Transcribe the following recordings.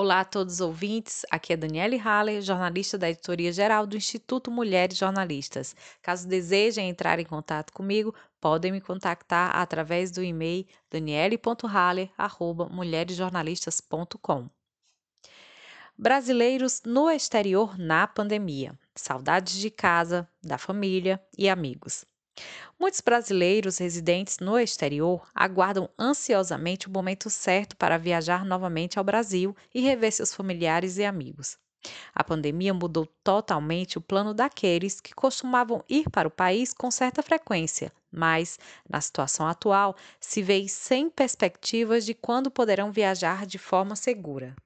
Olá a todos os ouvintes, aqui é Daniele Haller, jornalista da editoria geral do Instituto Mulheres Jornalistas. Caso desejem entrar em contato comigo, podem me contactar através do e-mail daniele.haller.mulheresjornalistas.com. Brasileiros no exterior na pandemia. Saudades de casa, da família e amigos. Muitos brasileiros residentes no exterior aguardam ansiosamente o momento certo para viajar novamente ao Brasil e rever seus familiares e amigos. A pandemia mudou totalmente o plano daqueles que costumavam ir para o país com certa frequência, mas, na situação atual, se vê sem perspectivas de quando poderão viajar de forma segura.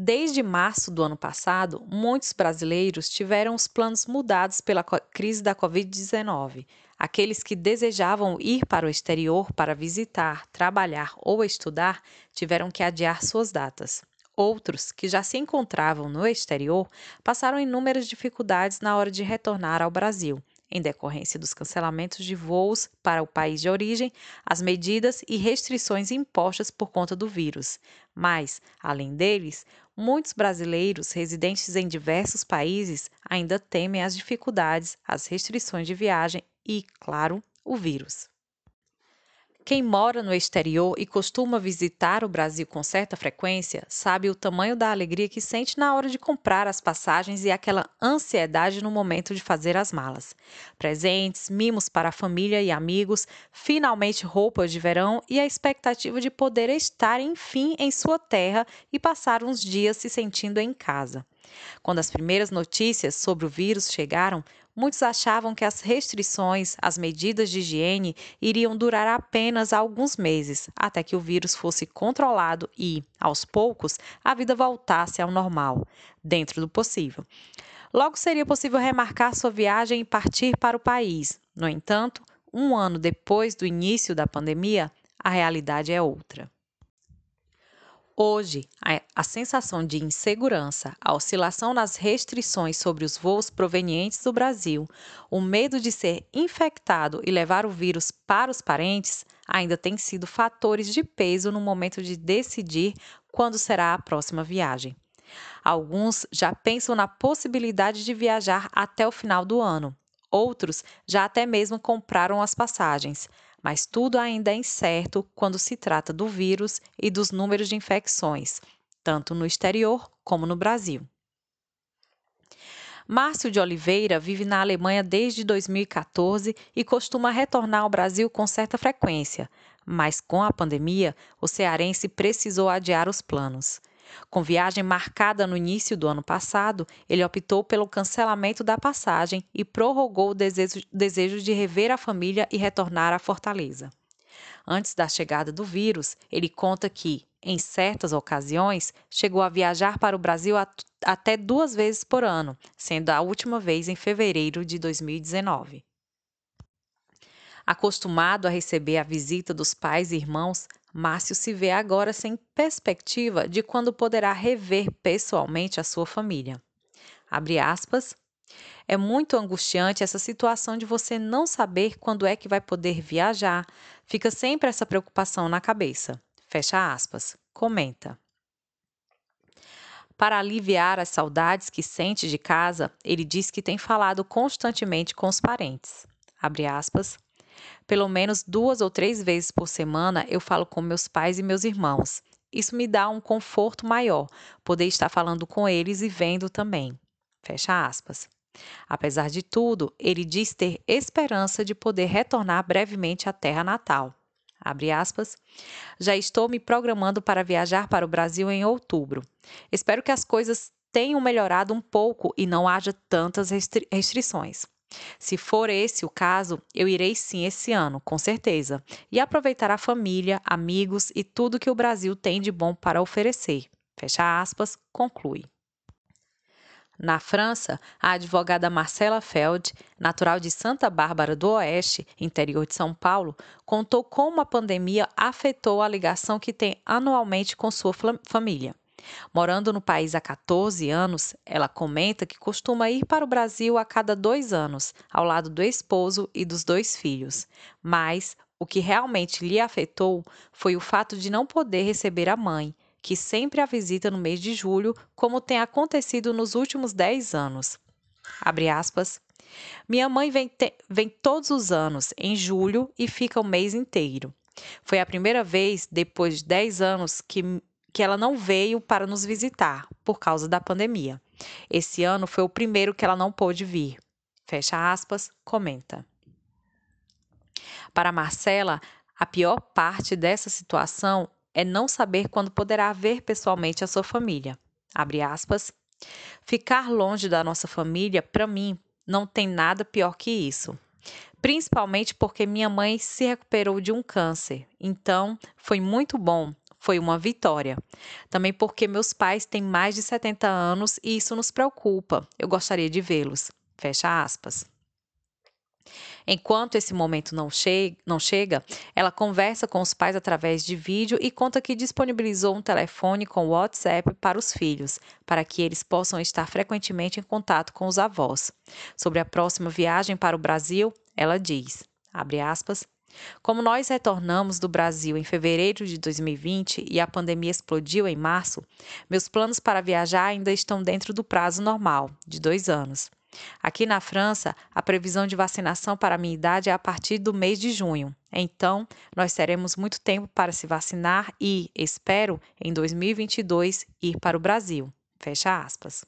Desde março do ano passado, muitos brasileiros tiveram os planos mudados pela crise da Covid-19. Aqueles que desejavam ir para o exterior para visitar, trabalhar ou estudar tiveram que adiar suas datas. Outros, que já se encontravam no exterior, passaram inúmeras dificuldades na hora de retornar ao Brasil, em decorrência dos cancelamentos de voos para o país de origem, as medidas e restrições impostas por conta do vírus. Mas, além deles, muitos brasileiros residentes em diversos países ainda temem as dificuldades, as restrições de viagem e, claro, o vírus. Quem mora no exterior e costuma visitar o Brasil com certa frequência sabe o tamanho da alegria que sente na hora de comprar as passagens e aquela ansiedade no momento de fazer as malas. Presentes, mimos para a família e amigos, finalmente roupas de verão e a expectativa de poder estar, enfim, em sua terra e passar uns dias se sentindo em casa. Quando as primeiras notícias sobre o vírus chegaram, muitos achavam que as restrições, as medidas de higiene iriam durar apenas alguns meses, até que o vírus fosse controlado e, aos poucos, a vida voltasse ao normal, dentro do possível. Logo seria possível remarcar sua viagem e partir para o país. No entanto, um ano depois do início da pandemia, a realidade é outra. Hoje, a, a, sensação de insegurança, a oscilação nas restrições sobre os voos provenientes do Brasil, o medo de ser infectado e levar o vírus para os parentes ainda têm sido fatores de peso no momento de decidir quando será a próxima viagem. Alguns já pensam na possibilidade de viajar até o final do ano, outros já até mesmo compraram as passagens mas tudo ainda é incerto quando se trata do vírus e dos números de infecções, tanto no exterior como no Brasil. Márcio de Oliveira vive na Alemanha desde 2014 e costuma retornar ao Brasil com certa frequência, mas com a pandemia, o cearense precisou adiar os planos. Com viagem marcada no início do ano passado, ele optou pelo cancelamento da passagem e prorrogou o desejo, de rever a família e retornar à Fortaleza. Antes da chegada do vírus, ele conta que, em certas ocasiões, chegou a viajar para o Brasil até duas vezes por ano, sendo a última vez em fevereiro de 2019. Acostumado a receber a visita dos pais e irmãos, Márcio se vê agora sem perspectiva de quando poderá rever pessoalmente a sua família. Abre aspas. É muito angustiante essa situação de você não saber quando é que vai poder viajar. Fica sempre essa preocupação na cabeça. Fecha aspas. Comenta. Para aliviar as saudades que sente de casa, ele diz que tem falado constantemente com os parentes. Abre aspas. Pelo menos duas ou três vezes por semana eu falo com meus pais e meus irmãos. Isso me dá um conforto maior, poder estar falando com eles e vendo também. Fecha aspas. Apesar de tudo, ele diz ter esperança de poder retornar brevemente à terra natal. Abre aspas. Já estou me programando para viajar para o Brasil em outubro. Espero que as coisas tenham melhorado um pouco e não haja tantas restri restrições. Se for esse o caso, eu irei sim esse ano, com certeza, e aproveitar a família, amigos e tudo que o Brasil tem de bom para oferecer. Fecha aspas, conclui. Na França, a advogada Marcela Feld, natural de Santa Bárbara do Oeste, interior de São Paulo, contou como a pandemia afetou a ligação que tem anualmente com sua família. Morando no país há 14 anos, ela comenta que costuma ir para o Brasil a cada dois anos, ao lado do esposo e dos dois filhos. Mas o que realmente lhe afetou foi o fato de não poder receber a mãe, que sempre a visita no mês de julho, como tem acontecido nos últimos 10 anos. Abre aspas. Minha mãe vem, te, vem todos os anos, em julho, e fica o mês inteiro. Foi a primeira vez, depois de 10 anos, que, que ela não veio para nos visitar, por causa da pandemia. Esse ano foi o primeiro que ela não pôde vir. Fecha aspas, comenta. Para Marcela, a pior parte dessa situação é não saber quando poderá ver pessoalmente a sua família. Abre aspas. Ficar longe da nossa família, para mim, não tem nada pior que isso. Principalmente porque minha mãe se recuperou de um câncer. Então, foi muito bom, foi uma vitória. Também porque meus pais têm mais de 70 anos e isso nos preocupa. Eu gostaria de vê-los. Fecha aspas. Enquanto esse momento não, che não chega, ela conversa com os pais através de vídeo e conta que disponibilizou um telefone com WhatsApp para os filhos, para que eles possam estar frequentemente em contato com os avós. Sobre a próxima viagem para o Brasil, ela diz, abre aspas, como nós retornamos do Brasil em fevereiro de 2020 e a pandemia explodiu em março, meus planos para viajar ainda estão dentro do prazo normal, de dois anos. Aqui na França, a previsão de vacinação para a minha idade é a partir do mês de junho. Então, nós teremos muito tempo para se vacinar e, espero, em 2022 ir para o Brasil. Fecha aspas.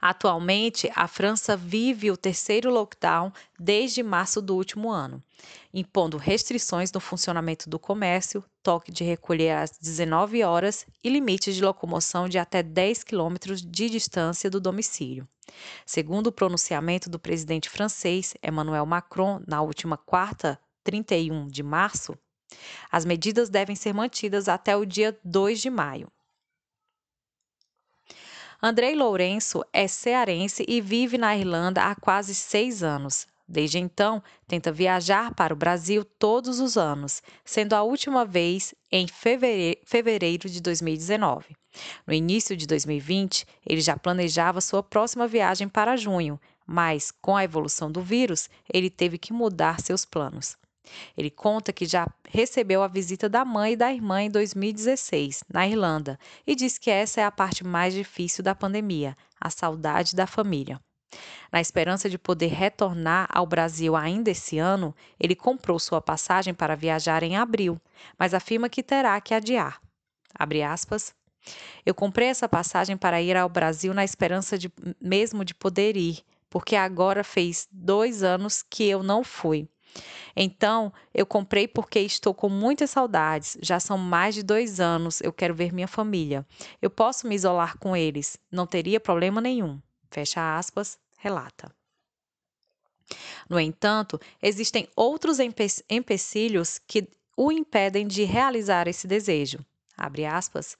Atualmente, a França vive o terceiro lockdown desde março do último ano, impondo restrições no funcionamento do comércio, toque de recolher às 19 horas e limites de locomoção de até 10 quilômetros de distância do domicílio. Segundo o pronunciamento do presidente francês Emmanuel Macron na última quarta, 31 de março, as medidas devem ser mantidas até o dia 2 de maio. Andrei Lourenço é cearense e vive na Irlanda há quase seis anos. Desde então, tenta viajar para o Brasil todos os anos, sendo a última vez em fevereiro de 2019. No início de 2020, ele já planejava sua próxima viagem para junho, mas, com a evolução do vírus, ele teve que mudar seus planos. Ele conta que já recebeu a visita da mãe e da irmã em 2016, na Irlanda, e diz que essa é a parte mais difícil da pandemia, a saudade da família. Na esperança de poder retornar ao Brasil ainda esse ano, ele comprou sua passagem para viajar em abril, mas afirma que terá que adiar. Aspas. Eu comprei essa passagem para ir ao Brasil na esperança de mesmo de poder ir, porque agora fez dois anos que eu não fui. Então, eu comprei porque estou com muitas saudades. Já são mais de dois anos. Eu quero ver minha família. Eu posso me isolar com eles. Não teria problema nenhum. Fecha aspas, relata. No entanto, existem outros empecilhos que o impedem de realizar esse desejo aspas,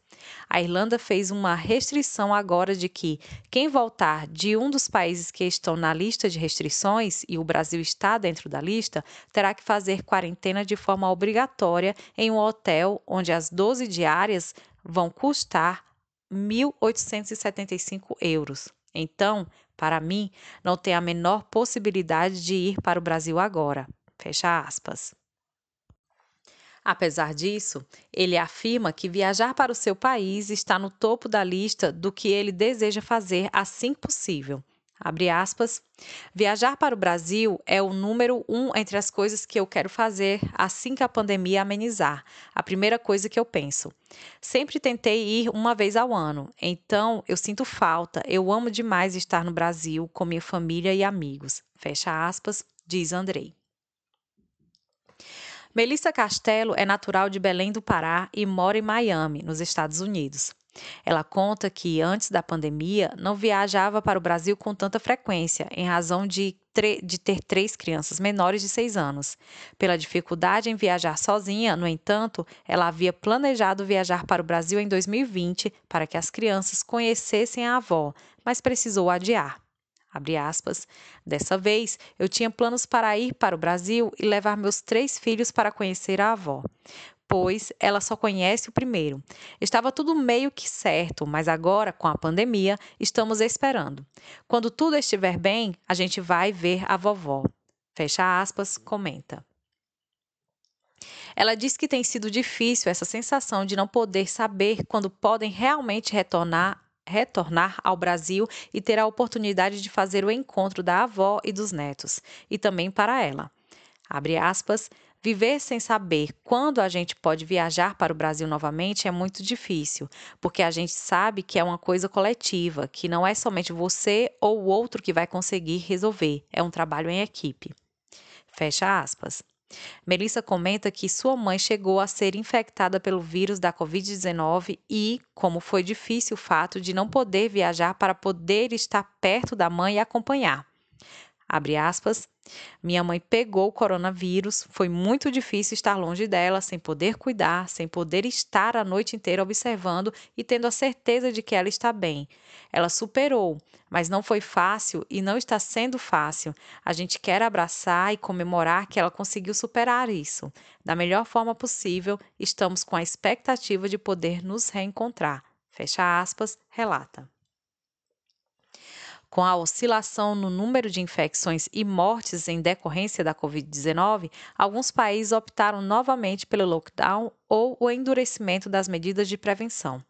a Irlanda fez uma restrição agora de que quem voltar de um dos países que estão na lista de restrições, e o Brasil está dentro da lista, terá que fazer quarentena de forma obrigatória em um hotel onde as 12 diárias vão custar 1.875 euros. Então, para mim, não tem a menor possibilidade de ir para o Brasil agora. Fecha aspas. Apesar disso, ele afirma que viajar para o seu país está no topo da lista do que ele deseja fazer assim possível. Abre aspas. Viajar para o Brasil é o número um entre as coisas que eu quero fazer assim que a pandemia amenizar. A primeira coisa que eu penso. Sempre tentei ir uma vez ao ano, então eu sinto falta. Eu amo demais estar no Brasil com minha família e amigos. Fecha aspas, diz Andrei. Melissa Castelo é natural de Belém do Pará e mora em Miami, nos Estados Unidos. Ela conta que, antes da pandemia, não viajava para o Brasil com tanta frequência, em razão de, de, ter três crianças menores de seis anos. Pela dificuldade em viajar sozinha, no entanto, ela havia planejado viajar para o Brasil em 2020 para que as crianças conhecessem a avó, mas precisou adiar. Aspas, Dessa vez, eu tinha planos para ir para o Brasil e levar meus três filhos para conhecer a avó, pois ela só conhece o primeiro. Estava tudo meio que certo, mas agora, com a pandemia, estamos esperando. Quando tudo estiver bem, a gente vai ver a vovó. Fecha aspas, comenta. Ela diz que tem sido difícil essa sensação de não poder saber quando podem realmente retornar retornar ao Brasil e ter a oportunidade de fazer o encontro da avó e dos netos, e também para ela. Abre aspas, Viver sem saber quando a gente pode viajar para o Brasil novamente é muito difícil, porque a gente sabe que é uma coisa coletiva, que não é somente você ou o outro que vai conseguir resolver, é um trabalho em equipe. Fecha aspas. Melissa comenta que sua mãe chegou a ser infectada pelo vírus da Covid-19 e, como foi difícil o fato de não poder viajar para poder estar perto da mãe e acompanhar. Abre aspas. Minha mãe pegou o coronavírus, foi muito difícil estar longe dela, sem poder cuidar, sem poder estar a noite inteira observando e tendo a certeza de que ela está bem. Ela superou, mas não foi fácil e não está sendo fácil. A gente quer abraçar e comemorar que ela conseguiu superar isso. Da melhor forma possível, estamos com a expectativa de poder nos reencontrar. Fecha aspas, relata. Com a oscilação no número de infecções e mortes em decorrência da Covid-19, alguns países optaram novamente pelo lockdown ou o endurecimento das medidas de prevenção.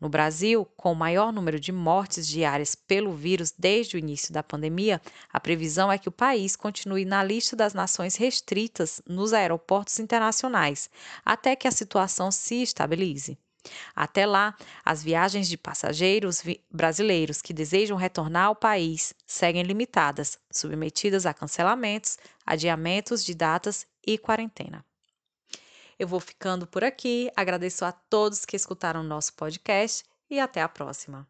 No Brasil, com o maior número de mortes diárias pelo vírus desde o início da pandemia, a previsão é que o país continue na lista das nações restritas nos aeroportos internacionais, até que a situação se estabilize. Até lá, as viagens de passageiros brasileiros que desejam retornar ao país seguem limitadas, submetidas a cancelamentos, adiamentos de datas e quarentena. Eu vou ficando por aqui, agradeço a todos que escutaram o nosso podcast e até a próxima.